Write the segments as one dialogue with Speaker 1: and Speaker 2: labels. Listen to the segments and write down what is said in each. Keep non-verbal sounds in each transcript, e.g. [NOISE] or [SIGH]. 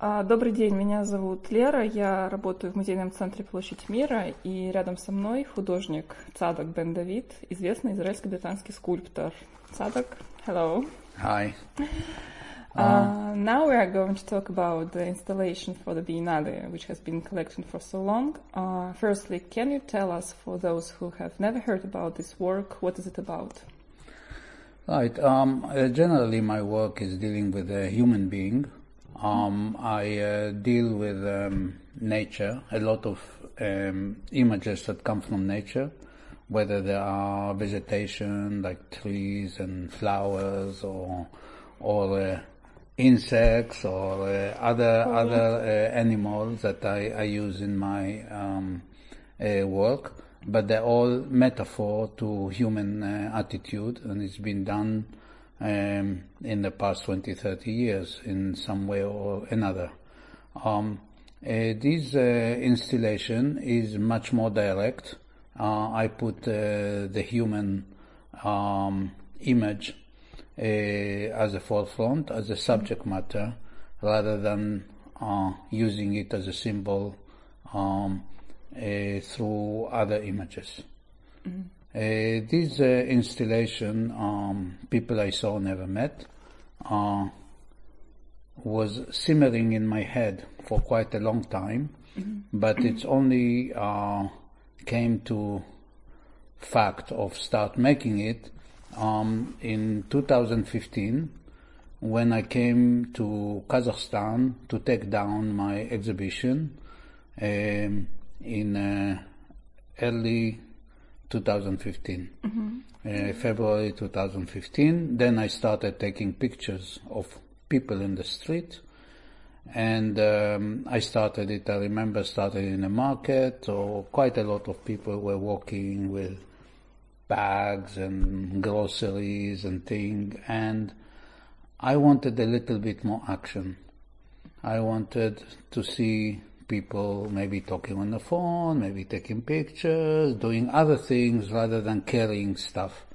Speaker 1: Добрый день, меня зовут Лера, я работаю в музейном центре «Площадь мира», и рядом со мной художник Цадок Бен Давид, известный израильско-британский скульптор. Цадок, hello.
Speaker 2: Hi.
Speaker 1: Uh, now we are going to talk about the installation for the Biennale, which has been collected for so long. Uh, firstly, can you tell us, for those who have never heard about this work, what is it about?
Speaker 2: Right. Um, uh, generally, my work is dealing with a human being um, I uh, deal with um, nature, a lot of um, images that come from nature, whether there are vegetation like trees and flowers or or uh, insects or uh, other oh, other uh, animals that I, I, use in my um, uh, work, but they're all metaphor to human uh, attitude, and it's been done um, in the past 20, 30 years in some way or another. Um, uh, this uh, installation is much more direct. Uh, I put uh, the human um, image uh, as a forefront, as a subject matter, rather than uh, using it as a symbol um, through other images. Mm-hmm. Uh, this uh, installation, um, people I saw never met, uh, was simmering in my head for quite a long time, mm-hmm. but it's only uh, came to fact of start making it um, in 2015 when I came to Kazakhstan to take down my exhibition um, in uh, early 2015, mm-hmm. uh, February 2015. Then I started taking pictures of people in the street. And um, I started it, I remember started in a market, or quite a lot of people were walking with bags and groceries and things. And I wanted a little bit more action. I wanted to see people maybe talking on the phone, maybe taking pictures, doing other things rather than carrying stuff.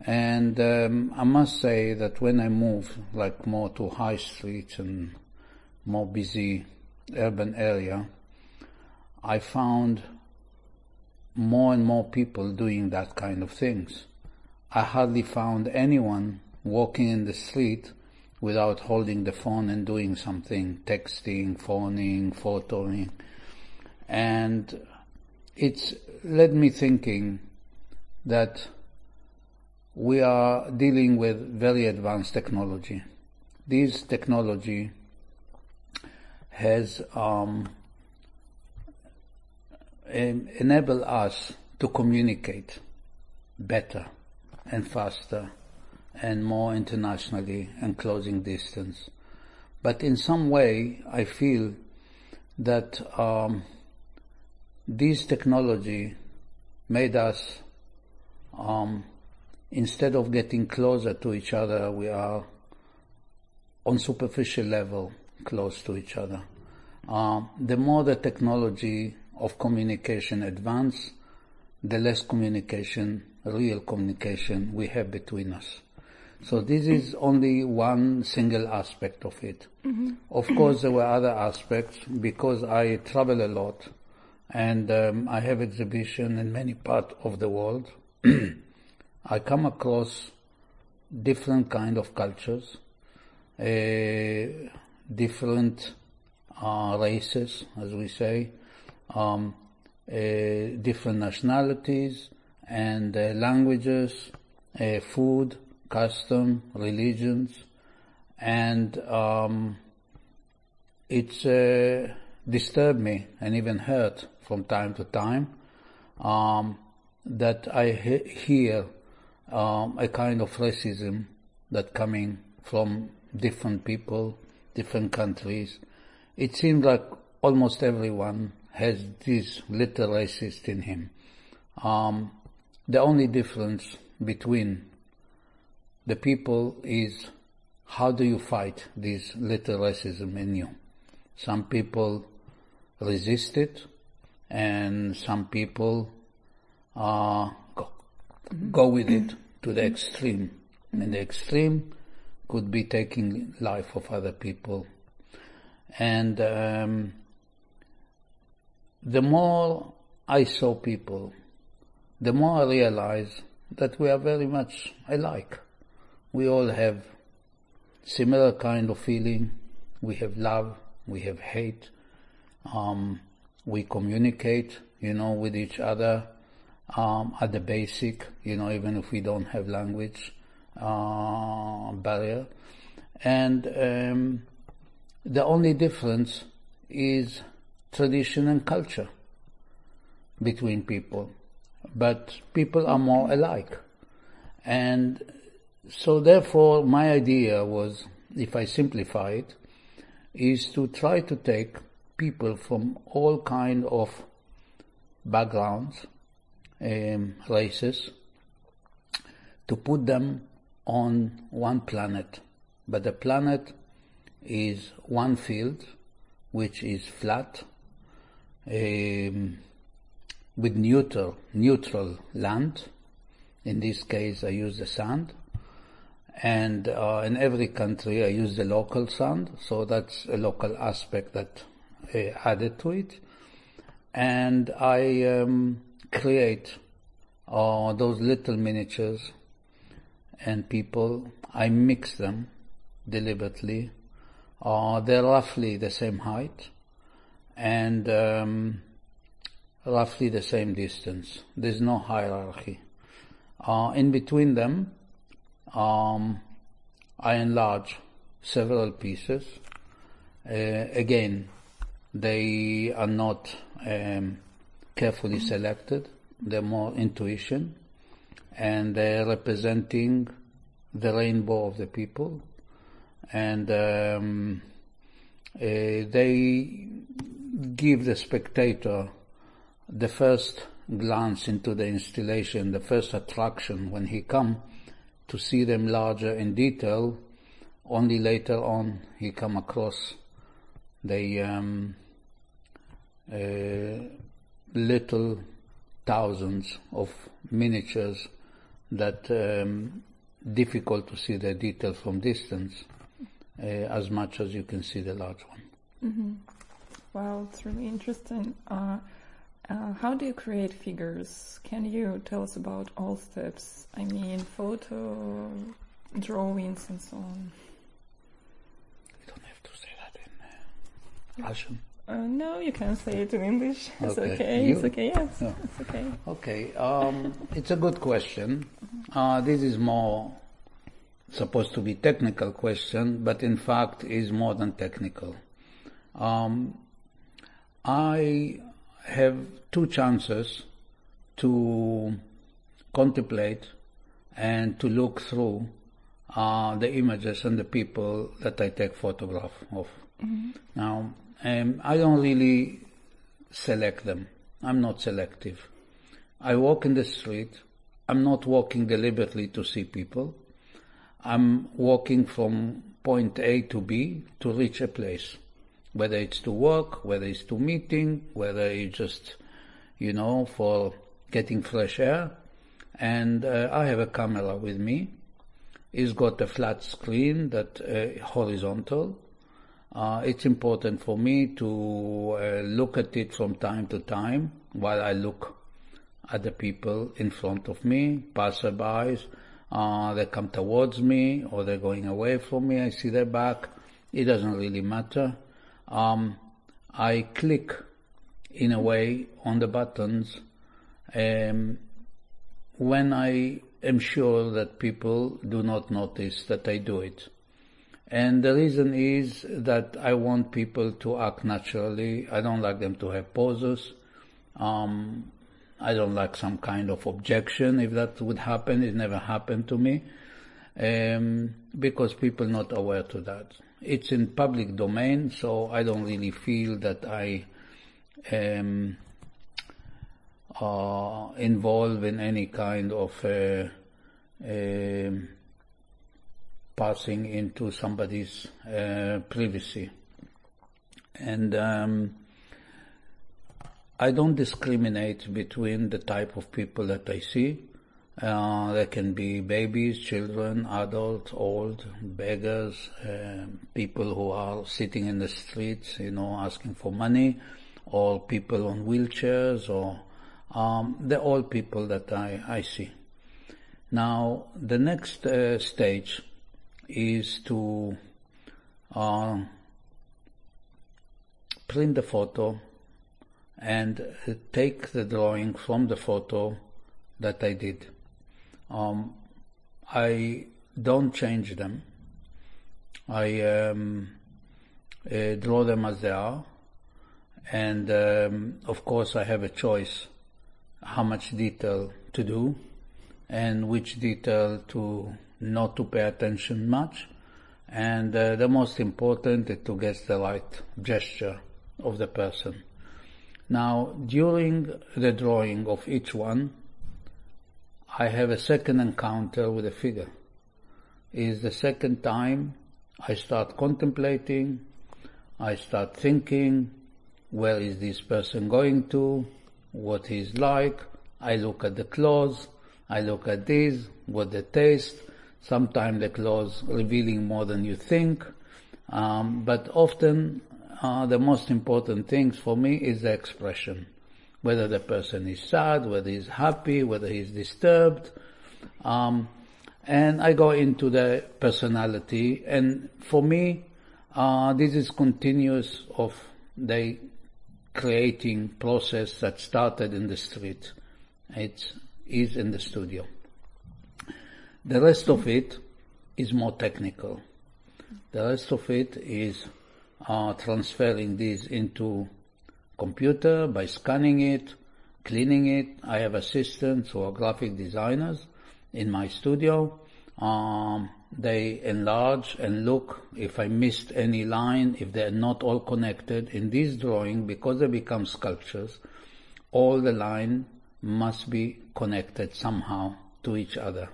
Speaker 2: And um, I must say that when I moved like more to high streets and more busy urban area, I found more and more people doing that kind of things. I hardly found anyone walking in the street without holding the phone and doing something, texting, phoning, photoing. And it's led me thinking that we are dealing with very advanced technology. This technology has um, enabled us to communicate better and faster and more internationally and closing distance. But in some way, I feel that um, this technology made us, um, instead of getting closer to each other, we are on superficial level close to each other. Um, the more the technology of communication advance, the less communication, real communication we have between us. So this is only one single aspect of it. Mm-hmm. Of course, there were other aspects because I travel a lot and um, I have exhibition in many parts of the world. [CLEARS THROAT] I come across different kind of cultures, uh, different uh, races, as we say, um, uh, different nationalities and uh, languages, uh, food, custom, religions, and um, it's uh, disturbed me and even hurt from time to time um, that I he- hear um, a kind of racism that coming from different people, different countries. It seems like almost everyone has this little racist in him. Um, the only difference between the people is how do you fight this little racism in you? Some people resist it and some people uh, go, go with it to the extreme. And the extreme could be taking life of other people. And um, the more I saw people, the more I realized that we are very much alike. We all have similar kind of feeling. We have love, we have hate, um, we communicate, you know, with each other um, at the basic, you know, even if we don't have language uh, barrier. And um, the only difference is tradition and culture between people. But people are more alike. And so therefore my idea was, if I simplify it, is to try to take people from all kind of backgrounds, um, races, to put them on one planet. But the planet is one field, which is flat, um, with neutral, neutral land. In this case, I use the sand. And uh, in every country, I use the local sand, so that's a local aspect that uh, added to it. And I um, create uh, those little miniatures and people. I mix them deliberately. Uh, they're roughly the same height and um, roughly the same distance. There's no hierarchy. Uh, in between them, um, I enlarge several pieces. Uh, again, they are not um, carefully selected. They're more intuition, and they're representing the rainbow of the people, and um, uh, they give the spectator the first glance into the installation, the first attraction when he come to see them larger in detail. Only later on he come across the um, uh, little thousands of miniatures that um, difficult to see the detail from distance uh, as much as you can see the large one.
Speaker 1: Mm-hmm. It's really interesting. Uh, uh, how do you create figures? Can you tell us about all steps? I mean, photo, drawings, and so on.
Speaker 2: You don't have to say that in uh, Russian.
Speaker 1: Uh, no, you can say it in English. [LAUGHS] It's
Speaker 2: Okay.
Speaker 1: okay. It's okay. Yes,
Speaker 2: No.
Speaker 1: it's okay.
Speaker 2: Okay, um, it's a good question. Uh, this is more supposed to be technical question, but in fact is more than technical. Um, I have two chances to contemplate and to look through uh, the images and the people that I take photograph of. Now, um, I don't really select them. I'm not selective. I walk in the street. I'm not walking deliberately to see people. I'm walking from point A to B to reach a place. Whether it's to work, whether it's to meeting, whether it's just, you know, for getting fresh air. And uh, I have a camera with me. It's got a flat screen that uh, horizontal. Uh, it's important for me to uh, look at it from time to time while I look at the people in front of me, passerbys. Uh, they come towards me or they're going away from me. I see their back. It doesn't really matter. Um, I click in a way on the buttons um, when I am sure that people do not notice that I do it. And the reason is that I want people to act naturally. I don't like them to have poses. Um, I don't like some kind of objection. If that would happen, it never happened to me. Um, because people not aware to that. It's in public domain, so I don't really feel that I am uh, involved in any kind of uh, um, passing into somebody's uh, privacy. And um, I don't discriminate between the type of people that I see. Uh, there can be babies, children, adults, old, beggars, uh, people who are sitting in the streets, you know, asking for money, or people on wheelchairs, or um, they're all people that I, I see. Now, the next uh, stage is to uh, print the photo and uh, take the drawing from the photo that I did. Um, I don't change them. I um, uh, draw them as they are, and um, of course I have a choice how much detail to do and which detail to not to pay attention much. And uh, the most important is to get the right gesture of the person. Now, during the drawing of each one, I have a second encounter with a figure. Is the second time I start contemplating, I start thinking, where is this person going to, what he's like, I look at the clothes, I look at these, what they taste, sometimes the clothes revealing more than you think, um, but often uh, the most important things for me is the expression. Whether the person is sad, whether he's happy, whether he's disturbed. Um, and I go into the personality and for me, uh, this is continuous of the creating process that started in the street. It is in the studio. The rest of it is more technical. The rest of it is uh, transferring these into computer by scanning it, cleaning it. I have assistants who are graphic designers in my studio. Um, they enlarge and look if I missed any line, if they're not all connected. In this drawing, because they become sculptures, all the line must be connected somehow to each other.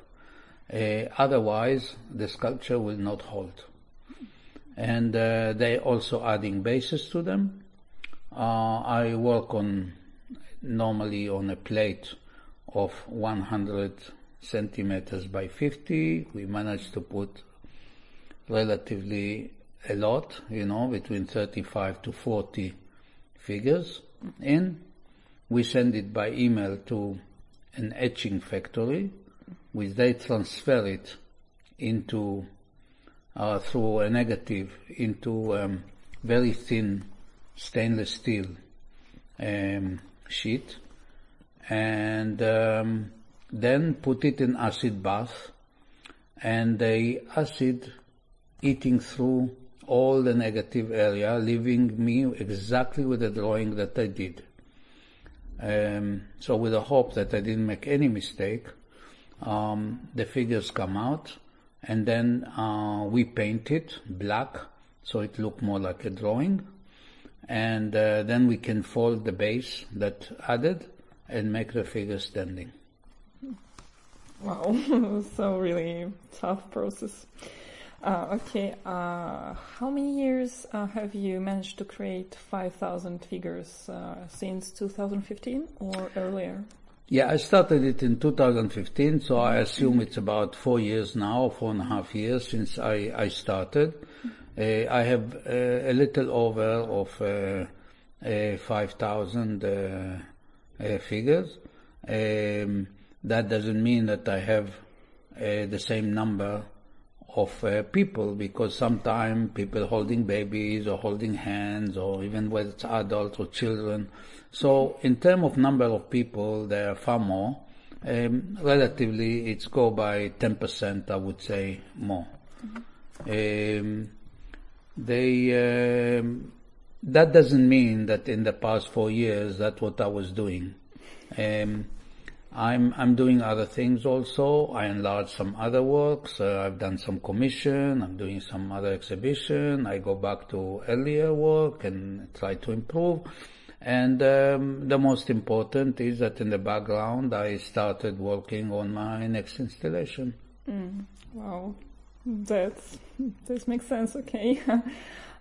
Speaker 2: Uh, otherwise, the sculpture will not hold. And uh, they also adding bases to them. Uh, I work on normally on a plate of 100 centimeters by 50. We managed to put relatively a lot, you know, between 35 to 40 figures in. We send it by email to an etching factory, which they transfer it into uh, through a negative into um, very thin stainless steel um, sheet, and um, then put it in acid bath, and the acid eating through all the negative area, leaving me exactly with the drawing that I did. Um, so with the hope that I didn't make any mistake, um, the figures come out, and then uh, we paint it black so it looked more like a drawing, and uh, then we can fold the base that added and make the figure standing.
Speaker 1: Wow, [LAUGHS] so really tough process. Uh, okay, uh, how many years uh, have you managed to create 5,000 figures uh, since 2015 or earlier?
Speaker 2: Yeah, I started it in 2015, so I assume it's about four years now, four and a half years since I, I started. Uh, I have uh, a little over of 5,000 figures. Um, that doesn't mean that I have the same number of uh, people because sometimes people holding babies or holding hands or even whether it's adults or children. So in terms of number of people, there are far more. Um, relatively, it's go by 10%, I would say, more. Mm-hmm. Um, they, um, that doesn't mean that in the past four years, that's what I was doing. Um, I'm I'm doing other things also. I enlarge some other works. Uh, I've done some commission. I'm doing some other exhibition. I go back to earlier work and try to improve. And um, the most important is that in the background, I started working on my next installation.
Speaker 1: Mm, wow, that's this makes sense. Okay. [LAUGHS]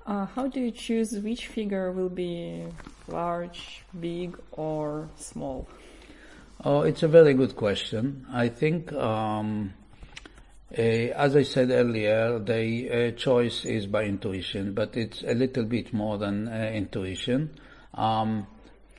Speaker 1: Uh, how do you choose which figure will be large, big, or small?
Speaker 2: Oh, it's a very good question. I think, um, uh, as I said earlier, the uh, choice is by intuition, but it's a little bit more than uh, intuition. Um,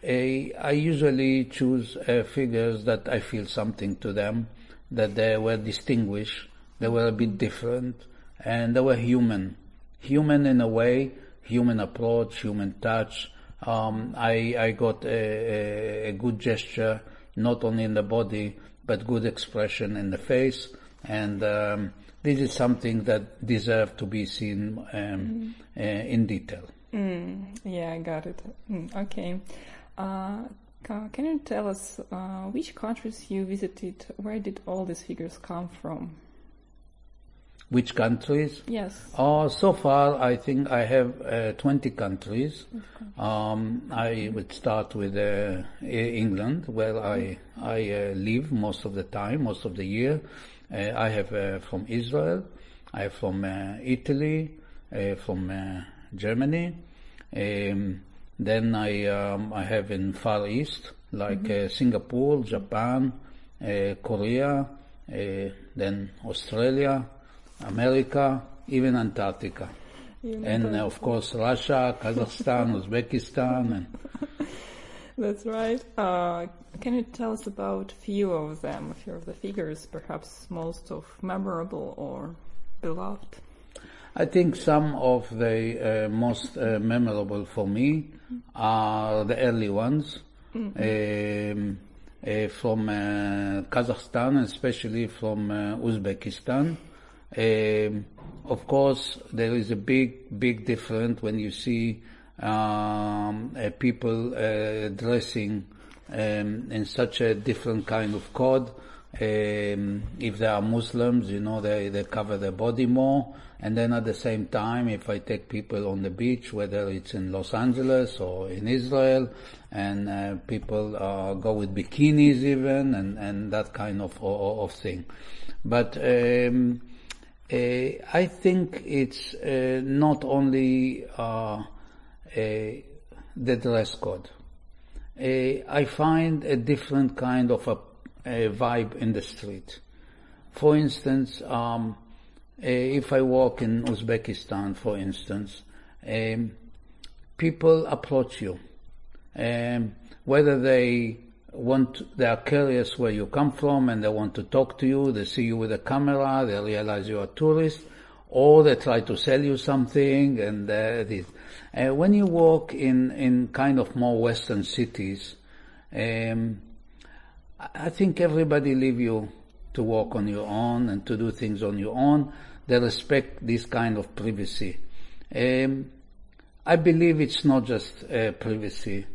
Speaker 2: I usually choose uh, figures that I feel something to them, that they were distinguished, they were a bit different, and they were human. Human in a way, human approach, human touch. Um, I, I got a, a, a, good gesture, not only in the body, but good expression in the face. And um, this is something that deserves to be seen um, mm. uh, in detail.
Speaker 1: Mm, yeah, I got it. Mm, okay. Uh, can you tell us uh, which countries you visited? Where did all these figures come from?
Speaker 2: Which countries?
Speaker 1: Yes.
Speaker 2: Uh, so far, I think I have uh, 20 countries. Um, I would start with uh, England, where I I uh, live most of the time, most of the year. Uh, I have uh, from Israel, I have from Italy, from Germany. Um, then I um, I have in Far East like mm-hmm. uh, Singapore, Japan, uh, Korea, uh, then Australia, America, even Antarctica, even and Antarctica. of course Russia, Kazakhstan, [LAUGHS] Uzbekistan, and.
Speaker 1: That's right. Uh, can you tell us about a few of them, a few of the figures, perhaps most of memorable or beloved?
Speaker 2: I think some of the uh, most uh, memorable for me are the early ones mm-hmm. um, uh, from uh, Kazakhstan, especially from uh, Uzbekistan. Um, of course, there is a big, big difference when you see um, uh, people dressing um, in such a different kind of code. Um, if they are Muslims, you know, they, they cover their body more. And then at the same time, if I take people on the beach, whether it's in Los Angeles or in Israel, and uh, people uh, go with bikinis even, and, and that kind of, of, of thing. But um, uh, I think it's uh, not only uh, the dress code. I find a different kind of a a vibe in the street. For instance, um, if I walk in Uzbekistan, for instance, um, people approach you, um, whether they want, they are curious where you come from and they want to talk to you, they see you with a camera, they realize you are a tourist, or they try to sell you something and uh, this. Uh, when you walk in, in kind of more western cities, um, I think everybody leave you to walk on your own and to do things on your own. They respect this kind of privacy. Um, I believe it's not just uh, privacy.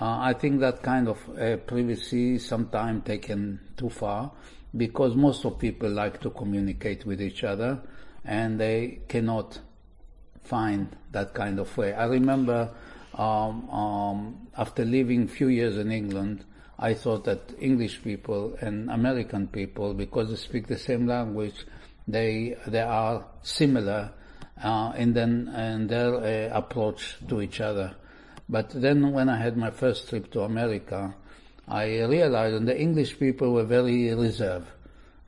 Speaker 2: Uh, I think that kind of uh, privacy sometimes taken too far because most of people like to communicate with each other and they cannot find that kind of way. I remember um, um, after living a few years in England, I thought that English people and American people, because they speak the same language, they they are similar uh, in, then, in their uh, approach to each other. But then when I had my first trip to America, I realized that the English people were very reserved.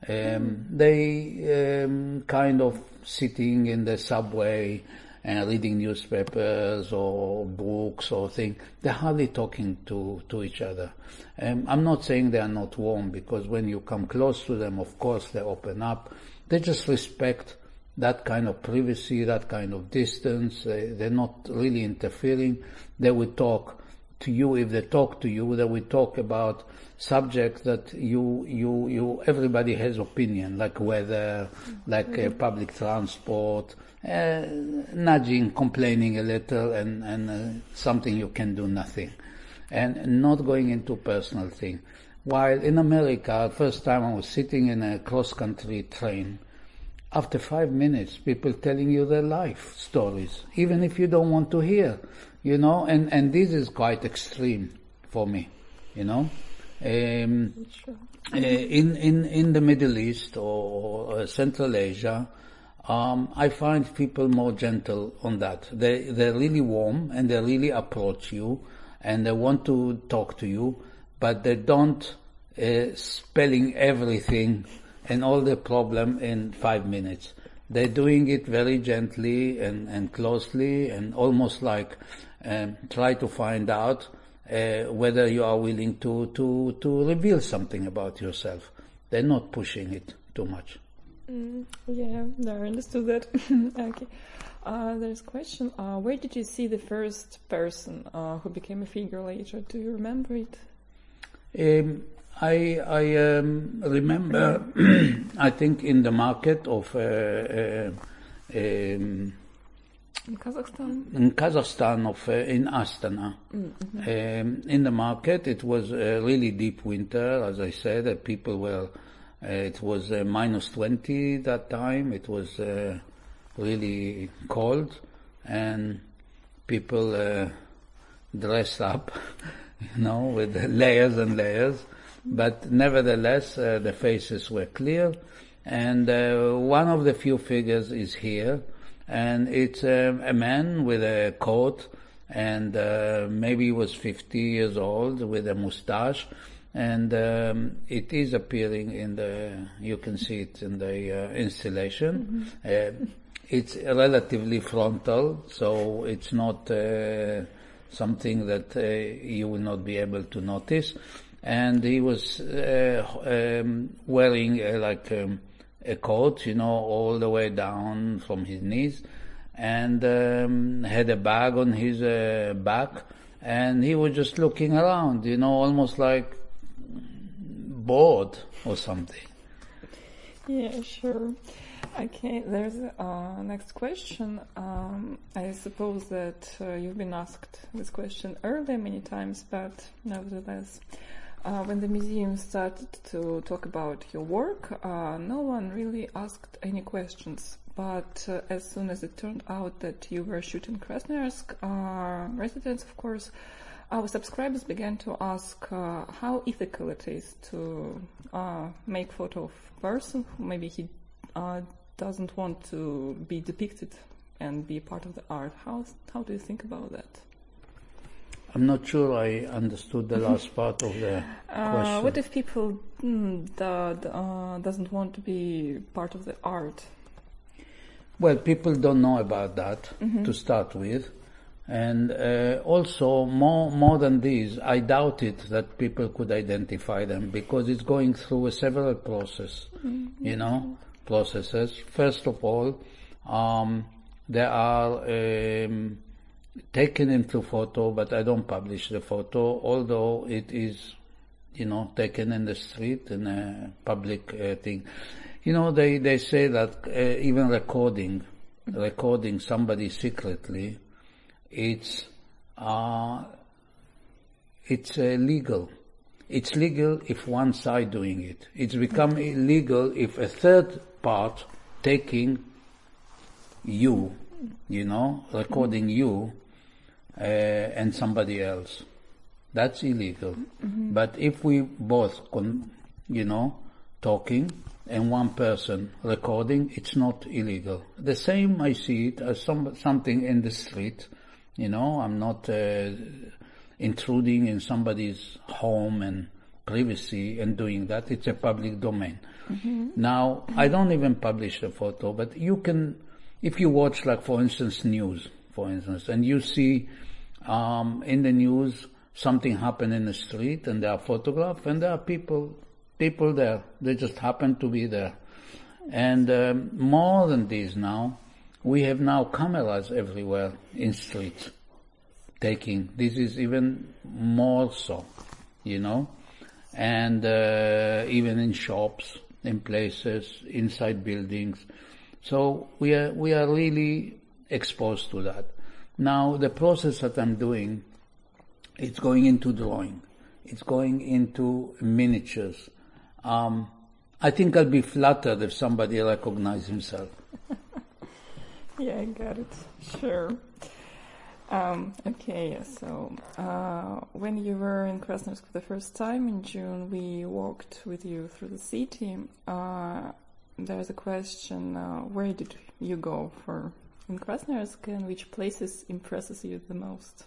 Speaker 2: Um, they um, kind of sitting in the subway and reading newspapers or books or things. They're hardly talking to, to each other. Um, I'm not saying they are not warm because when you come close to them, of course they open up. They just respect that kind of privacy, that kind of distance. They, they're not really interfering. They will talk to you. If they talk to you, they will talk about subjects that you, you, you, everybody has opinion, like weather, like uh, public transport, uh, nudging, complaining a little, and, and uh, something you can do nothing, and not going into personal thing. While in America, first time I was sitting in a cross-country train, after five minutes, people telling you their life stories, even if you don't want to hear, you know, and, and this is quite extreme for me, you know. Um, uh, in, in, in the Middle East or, or Central Asia, um, I find people more gentle on that. They they're really warm and they really approach you and they want to talk to you, but they don't uh, spelling everything and all the problem in five minutes. They're doing it very gently and, and closely and almost like um, try to find out uh, whether you are willing to, to, to reveal something about yourself. They're not pushing it too much.
Speaker 1: Mm, yeah, no, I understood that. [LAUGHS] okay. Uh, there's a question. Uh, where did you see the first person uh, who became a figure later? Do you remember it?
Speaker 2: Um, I, I um, remember, [CLEARS THROAT] I think, in the market of uh, uh, um,
Speaker 1: in Kazakhstan?
Speaker 2: In Kazakhstan, of uh, in Astana.
Speaker 1: Mm-hmm.
Speaker 2: Um, in the market, it was a really deep winter, as I said. Uh, people were, uh, it was uh, minus 20 that time. It was uh, really cold, and people uh, dressed up, [LAUGHS] you know, with layers and layers. But nevertheless, the faces were clear, and one of the few figures is here. And it's um, a man with a coat and uh, maybe he was 50 years old with a mustache. And um, it is appearing in the you can see it in the uh, installation. Mm-hmm. uh, it's relatively frontal so it's not uh, something that uh, you will not be able to notice and he was uh, um, wearing like um, a coat, you know, all the way down from his knees, and um, had a bag on his uh, back, and he was just looking around, you know, almost like bored or something.
Speaker 1: Yeah, sure. Okay, there's a uh, next question. Um, I suppose that uh, you've been asked this question earlier many times, but nevertheless, uh, when the museum started to talk about your work, uh, no one really asked any questions. But uh, as soon as it turned out that you were shooting Krasnoyarsk, uh, residents, of course, our subscribers began to ask uh, how ethical it is to uh, make photo of person who maybe he doesn't want to be depicted and be part of the art. How how do you think about that?
Speaker 2: I'm not sure I understood the last part of the [LAUGHS] uh, question.
Speaker 1: What if people mm, that, uh, doesn't want to be part of the art?
Speaker 2: Well, people don't know about that mm-hmm. to start with. And uh, also, more more than this, I doubt it that people could identify them because it's going through a several process, mm-hmm. you know, processes. First of all, um, there are um, taken into photo, but I don't publish the photo, although it is, you know, taken in the street in a public uh, thing. You know, they, they say that uh, even recording, recording somebody secretly, it's, uh, it's uh, legal. It's legal if one side doing it. It's become illegal if a third part taking you, you know, recording you, uh, and somebody else. That's illegal. Mm-hmm. But if we both, con- you know, talking and one person recording, it's not illegal. The same I see it as some, something in the street. You know, I'm not uh, intruding in somebody's home and privacy and doing that. It's a public domain. Mm-hmm. Now, I don't even publish the photo, but you can, if you watch like for instance news, for instance, and you see um, in the news something happened in the street and there are photographs and there are people people there. They just happen to be there. And um, more than this now, we have now cameras everywhere in streets taking. This is even more so, you know, and uh, even in shops, in places, inside buildings. So we are we are really exposed to that. Now the process that I'm doing, it's going into drawing. It's going into miniatures. Um, I think I'll be flattered if somebody recognizes himself. [LAUGHS]
Speaker 1: yeah, I got it. Sure. Um, okay, so uh, when you were in Krasnoyarsk for the first time in June, we walked with you through the city. Uh, there's a question: uh, Where did you go for in Krasnoyarsk and which places impresses you the most?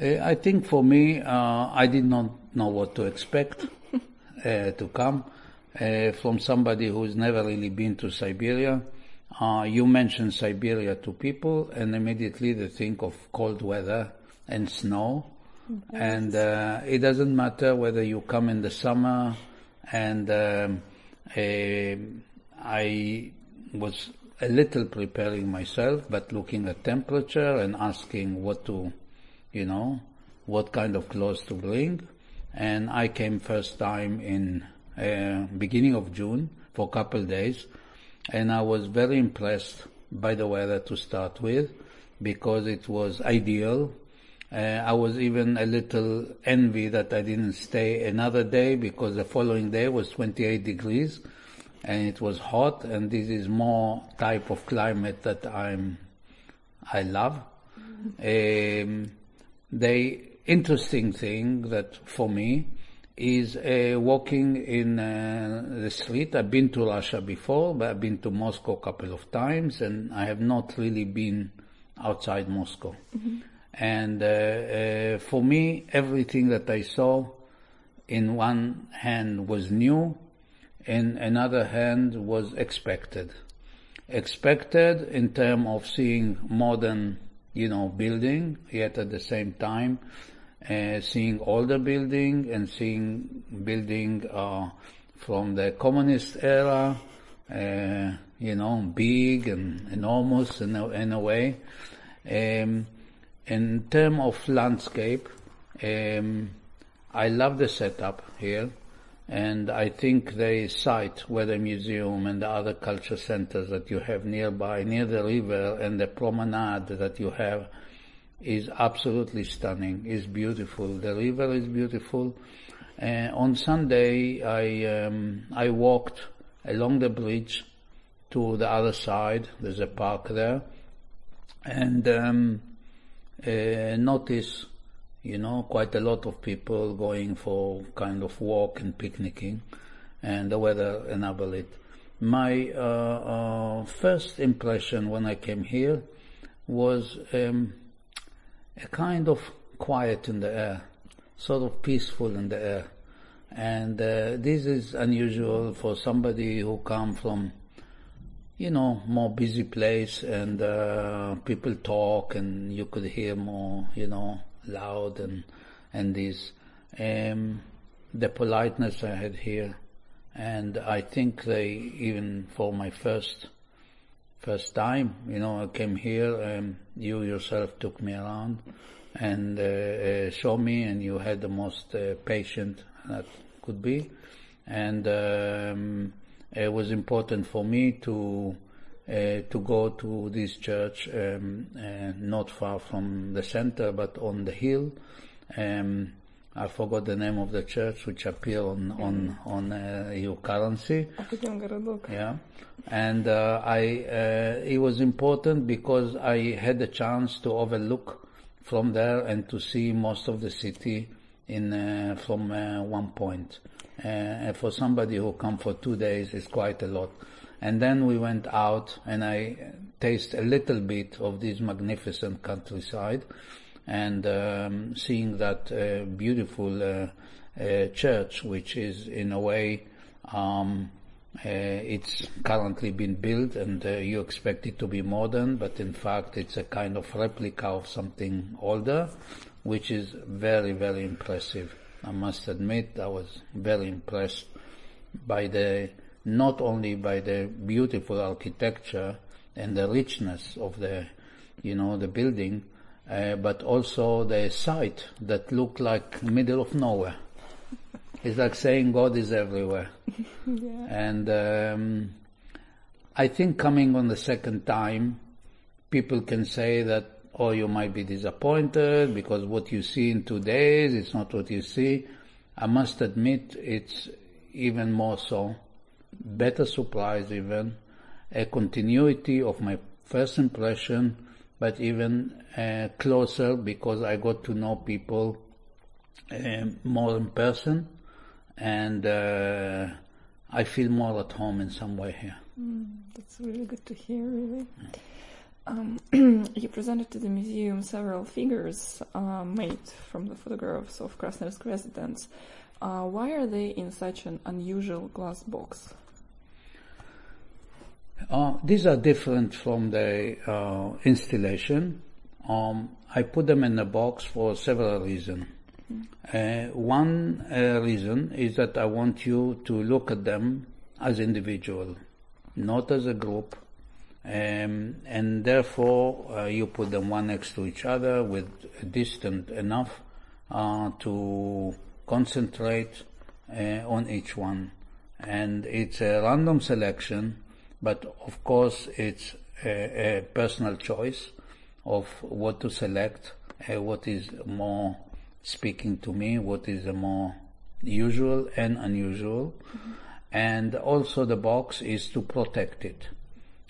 Speaker 2: Uh, I think for me, uh, I did not know what to expect [LAUGHS] uh, to come uh, from somebody who's never really been to Siberia. Uh, you mention Siberia to people, and immediately they think of cold weather and snow. And uh, it doesn't matter whether you come in the summer. And um, um I was a little preparing myself, but looking at temperature and asking what to, you know, what kind of clothes to bring. And I came first time in uh, beginning of June for a couple days, and I was very impressed by the weather to start with because it was ideal. Uh, I was even a little envy that I didn't stay another day because the following day was 28 degrees and it was hot and this is more type of climate that I'm I love. Um, the interesting thing that for me is uh, walking in uh, the street. I've been to Russia before, but I've been to Moscow a couple of times, and I have not really been outside Moscow. And uh, uh, for me, everything that I saw, in one hand was new, in another hand was expected. Expected in terms of seeing modern, you know, building, yet at the same time, uh, seeing older building and seeing building uh, from the communist era, uh, you know, big and enormous in a, in a way. Um, in terms of landscape, um, I love the setup here and I think the site where the museum and the other culture centers that you have nearby, near the river and the promenade that you have is absolutely stunning, is beautiful. The river is beautiful. Uh, on Sunday, I, um, I walked along the bridge to the other side. There's a park there and um, uh, notice you know, quite a lot of people going for kind of walk and picnicking, and the weather enabled it. My uh, uh, first impression when I came here was um, a kind of quiet in the air, sort of peaceful in the air, and uh, this is unusual for somebody who come from you know, more busy place and uh, people talk and you could hear more, you know, loud and and this um, the politeness I had here, and I think they even for my first first time, you know, I came here. Um, you yourself took me around and uh, uh, showed me, and you had the most uh, patient that could be, and um, it was important for me to to go to this church um, uh, not far from the center but on the hill. Um, I forgot the name of the church which appear on on on uh, your currency. Yeah, and uh, I uh, it was important because I had the chance to overlook from there and to see most of the city in uh, from one point. and for somebody who come for two days, it's quite a lot. And then we went out and I tasted a little bit of this magnificent countryside and um, seeing that uh, beautiful uh, uh, church, which is in a way, um, uh, it's currently been built and uh, you expect it to be modern, but in fact it's a kind of replica of something older, which is very, very impressive. I must admit I was very impressed by the not only by the beautiful architecture and the richness of the, you know, the building, uh, but also the site that looked like middle of nowhere. It's like saying God is everywhere. [LAUGHS] yeah. And um, I think coming on the second time, people can say that, oh, you might be disappointed because what you see in two days is not what you see. I must admit it's even more so better surprise even, a continuity of my first impression, but even uh, closer because I got to know people uh, more in person and uh, I feel more at home in some way here.
Speaker 1: Mm, that's really good to hear, really. Um, [CLEARS THROAT] you presented to the museum several figures uh, made from the photographs of Krasnoyarsk residents. Uh, why are they in such an unusual glass box?
Speaker 2: Uh, these are different from the uh, installation. Um, I put them in a box for several reasons. Uh, one uh, reason is that I want you to look at them as individual, not as a group, um, and therefore uh, you put them one next to each other with distant enough uh, to concentrate uh, on each one. And it's a random selection, but of course it's a, a personal choice of what to select, uh, what is more speaking to me, what is the more usual and unusual. Mm-hmm. And also the box is to protect it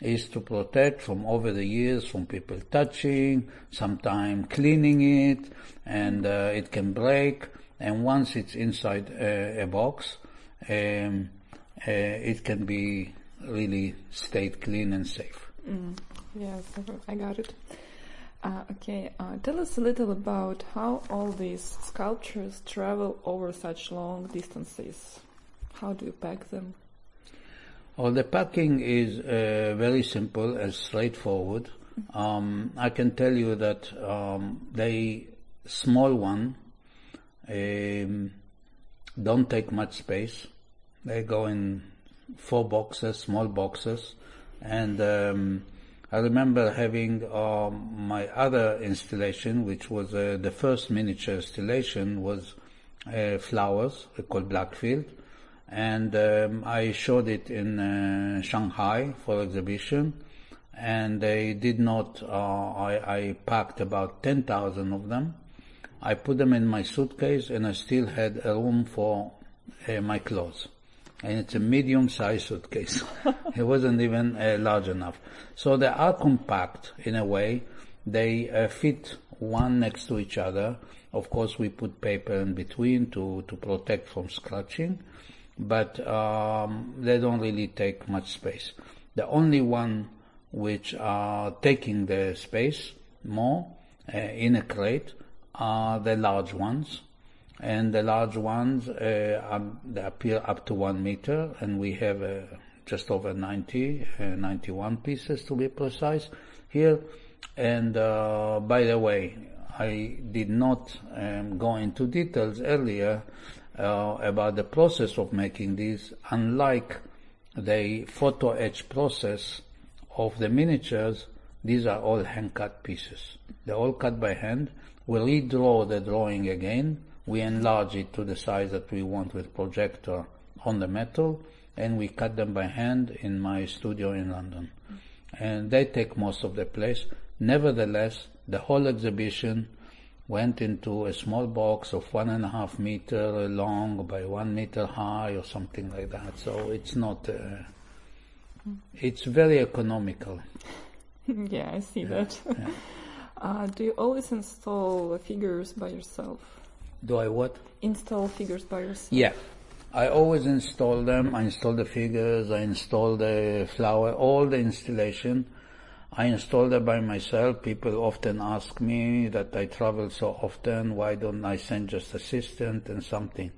Speaker 2: is to protect from over the years from people touching, sometimes cleaning it, and uh, it can break. And once it's inside uh, a box, um, uh, it can be really stayed clean and safe.
Speaker 1: Mm. Yes, I got it. Uh, okay, uh, tell us a little about how all these sculptures travel over such long distances. How do you pack them?
Speaker 2: Well, the packing is uh, very simple and straightforward. Um, I can tell you that um, the small one um, don't take much space. They go in four boxes, small boxes, and um, I remember having um, my other installation, which was uh, the first miniature installation, was uh, flowers called Blackfield and um, I showed it in uh, Shanghai for exhibition, and they did not. Uh, I, I, packed about ten thousand of them. I put them in my suitcase, and I still had a room for uh, my clothes. And it's a medium-sized suitcase. [LAUGHS] it wasn't even uh, large enough. So they are compact in a way. They uh, fit one next to each other. Of course, we put paper in between to, to protect from scratching but um, they don't really take much space. The only one which are taking the space more uh, in a crate are the large ones, and the large ones uh, they appear up to one meter, and we have uh, just over 90, uh, 91 pieces to be precise here. And uh, by the way, I did not um, go into details earlier uh, about the process of making these, unlike the photo etch process of the miniatures, these are all hand cut pieces. They're all cut by hand. We redraw the drawing again. We enlarge it to the size that we want with projector on the metal and we cut them by hand in my studio in London. And they take most of the place. Nevertheless, the whole exhibition went into a small box of one and a half meter long by one meter high or something like that. So it's not, uh, it's very economical. [LAUGHS]
Speaker 1: yeah, I see yeah, that. Yeah. Uh, do you always install figures by yourself?
Speaker 2: Do I what?
Speaker 1: Install figures by yourself.
Speaker 2: Yeah. I always install them. I install the figures. I install the flower, all the installation. I install them by myself. People often ask me that I travel so often, why don't I send just assistant and something?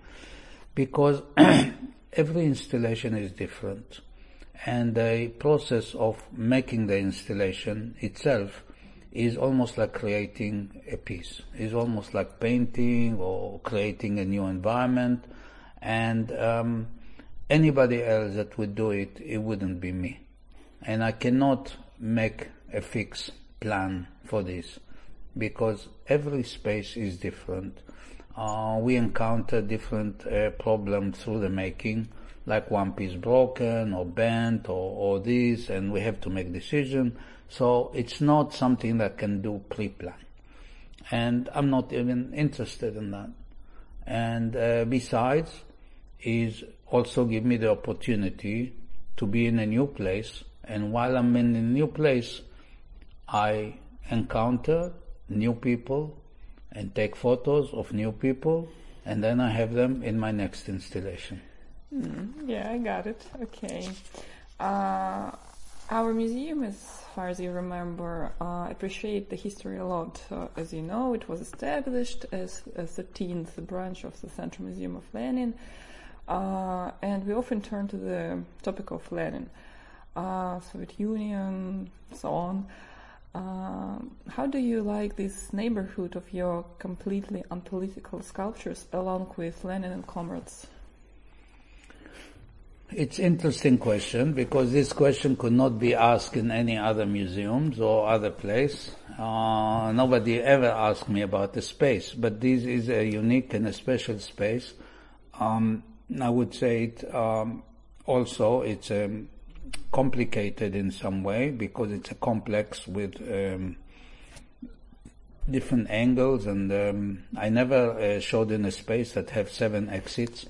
Speaker 2: Because [CLEARS THROAT] every installation is different. And the process of making the installation itself is almost like creating a piece. It's almost like painting or creating a new environment. And um, anybody else that would do it, it wouldn't be me. And I cannot make a fixed plan for this because every space is different. Uh, we encounter different uh, problems through the making, like one piece broken or bent or, or this, and we have to make decision. So it's not something that can do pre-plan. And I'm not even interested in that. And uh, besides, is also give me the opportunity to be in a new place and while I'm in a new place, I encounter new people and take photos of new people, and then I have them in my next installation.
Speaker 1: Mm, yeah, I got it. Okay. Uh, Our museum, as far as you remember, uh, appreciate the history a lot. Uh, as you know, it was established as a 13th branch of the Central Museum of Lenin, uh, and we often turn to the topic of Lenin, uh, Soviet Union, so on. Uh, how do you like this neighborhood of your completely unpolitical sculptures along with Lenin and comrades?
Speaker 2: It's interesting question because this question could not be asked in any other museums or other place. Uh, nobody ever asked me about the space, but this is a unique and a special space. Um, I would say it um, also it's um, complicated in some way because it's a complex with um, different angles, and um, I never uh, showed in a space that have seven exits,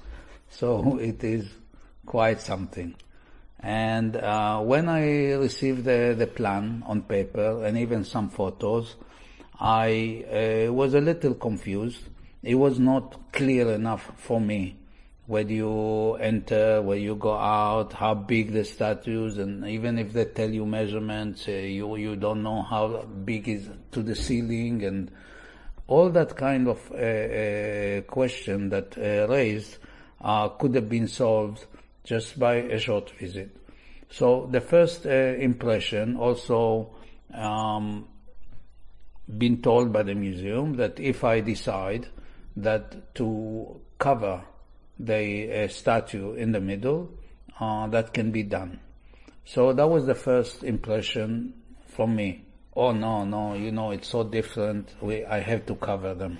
Speaker 2: so [LAUGHS] it is quite something. And uh, when I received the, the plan on paper and even some photos, I uh, was a little confused. It was not clear enough for me. Where you enter, where you go out, how big the statues, and even if they tell you measurements, uh, you you don't know how big is to the ceiling, and all that kind of uh, uh, question that uh, raised could have been solved just by a short visit. So the first uh, impression also um, been told by the museum that if I decide that to cover the uh, statue in the middle, uh, that can be done. So that was the first impression from me. Oh no, no, you know, it's so different. We, I have to cover them,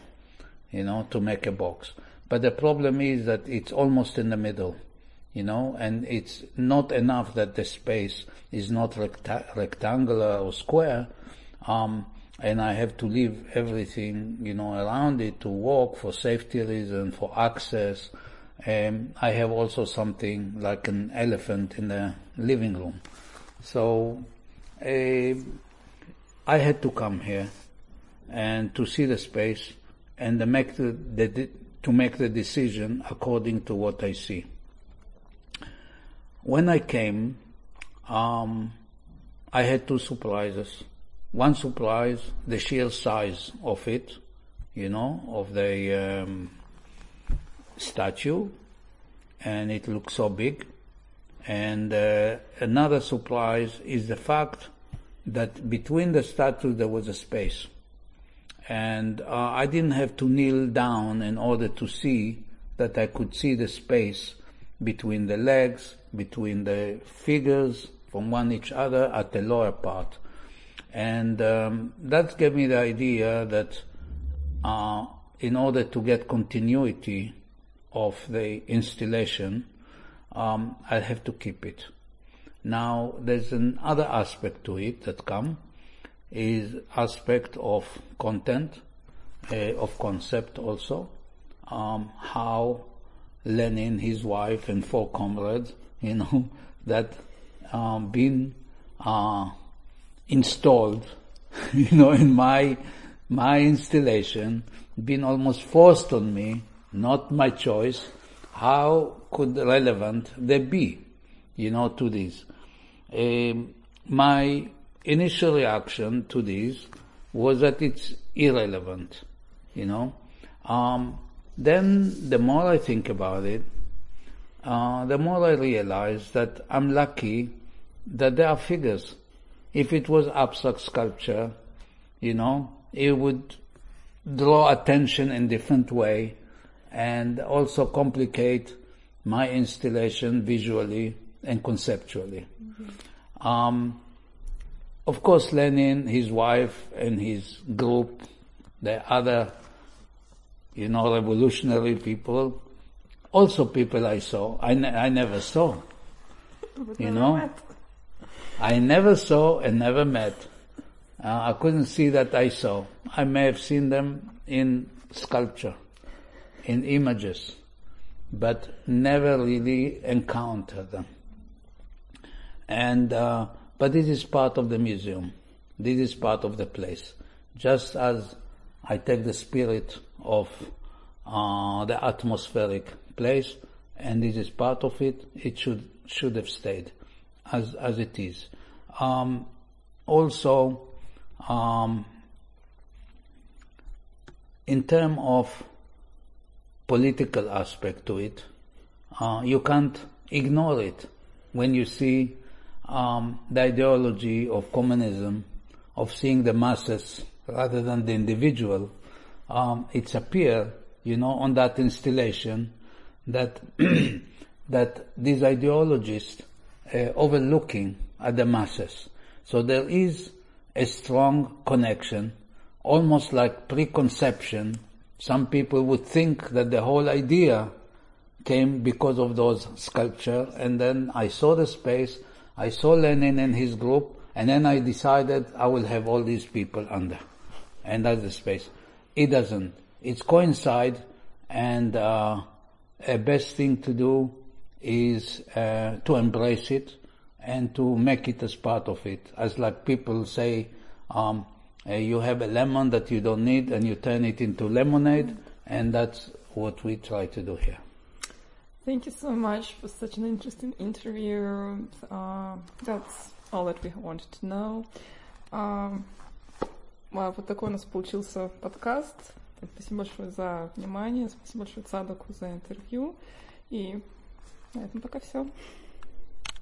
Speaker 2: you know, to make a box. But the problem is that it's almost in the middle you know, and it's not enough that the space is not recta- rectangular or square, um, and I have to leave everything, you know, around it to walk for safety reason, for access. Um, I have also something like an elephant in the living room. So, uh, I had to come here and to see the space and to make the, the, to make the decision according to what I see when I came, um, I had two surprises. One surprise, the sheer size of it, you know, of the um, statue, and it looks so big. And uh, another surprise is the fact that between the statue there was a space. And uh, I didn't have to kneel down in order to see that I could see the space between the legs, between the figures from one each other at the lower part. And um, that gave me the idea that uh, in order to get continuity of the installation, um, I have to keep it. Now, there's another aspect to it that come, is aspect of content, uh, of concept also, um, how Lenin, his wife, and four comrades, you know, [LAUGHS] that um, been uh, installed, [LAUGHS] you know, in my my installation, been almost forced on me, not my choice. How could relevant they be, you know, to this? Um, my initial reaction to this was that it's irrelevant, you know. Um, then the more I think about it, uh, the more I realize that I'm lucky that there are figures. If it was abstract sculpture, you know, it would draw attention in different way and also complicate my installation visually and conceptually. Mm-hmm. Um, of course, Lenin, his wife, and his group, the other you know, revolutionary people, also people I saw, I, ne- I never saw. But you know, met. I never saw and never met. Uh, I couldn't see that I saw. I may have seen them in sculpture, in images, but never really encountered them. And, uh, but this is part of the museum. This is part of the place. Just as I take the spirit of uh, the atmospheric place, and this is part of it. It should should have stayed as as it is. um, also, um, in terms of political aspect to it, uh, you can't ignore it when you see um, the ideology of communism, of seeing the masses rather than the individual. Um, it's appear, you know, on that installation that [CLEARS THROAT] that these ideologists uh, overlooking at the masses. So there is a strong connection, almost like preconception. Some people would think that the whole idea came because of those sculpture, and then I saw the space, I saw Lenin and his group, and then I decided I will have all these people under, and that's the space. It doesn't. It's coincide, and uh, a best thing to do is uh, to embrace it and to make it as part of it. As like people say, um, uh, you have a lemon that you don't need and you turn it into lemonade, and that's what we try to do here.
Speaker 1: Thank you so much for such an interesting interview. Uh, that's all that we wanted to know. Um, вот такой у нас получился подкаст. Спасибо большое за внимание, спасибо большое Цадоку за интервью. И на этом пока все.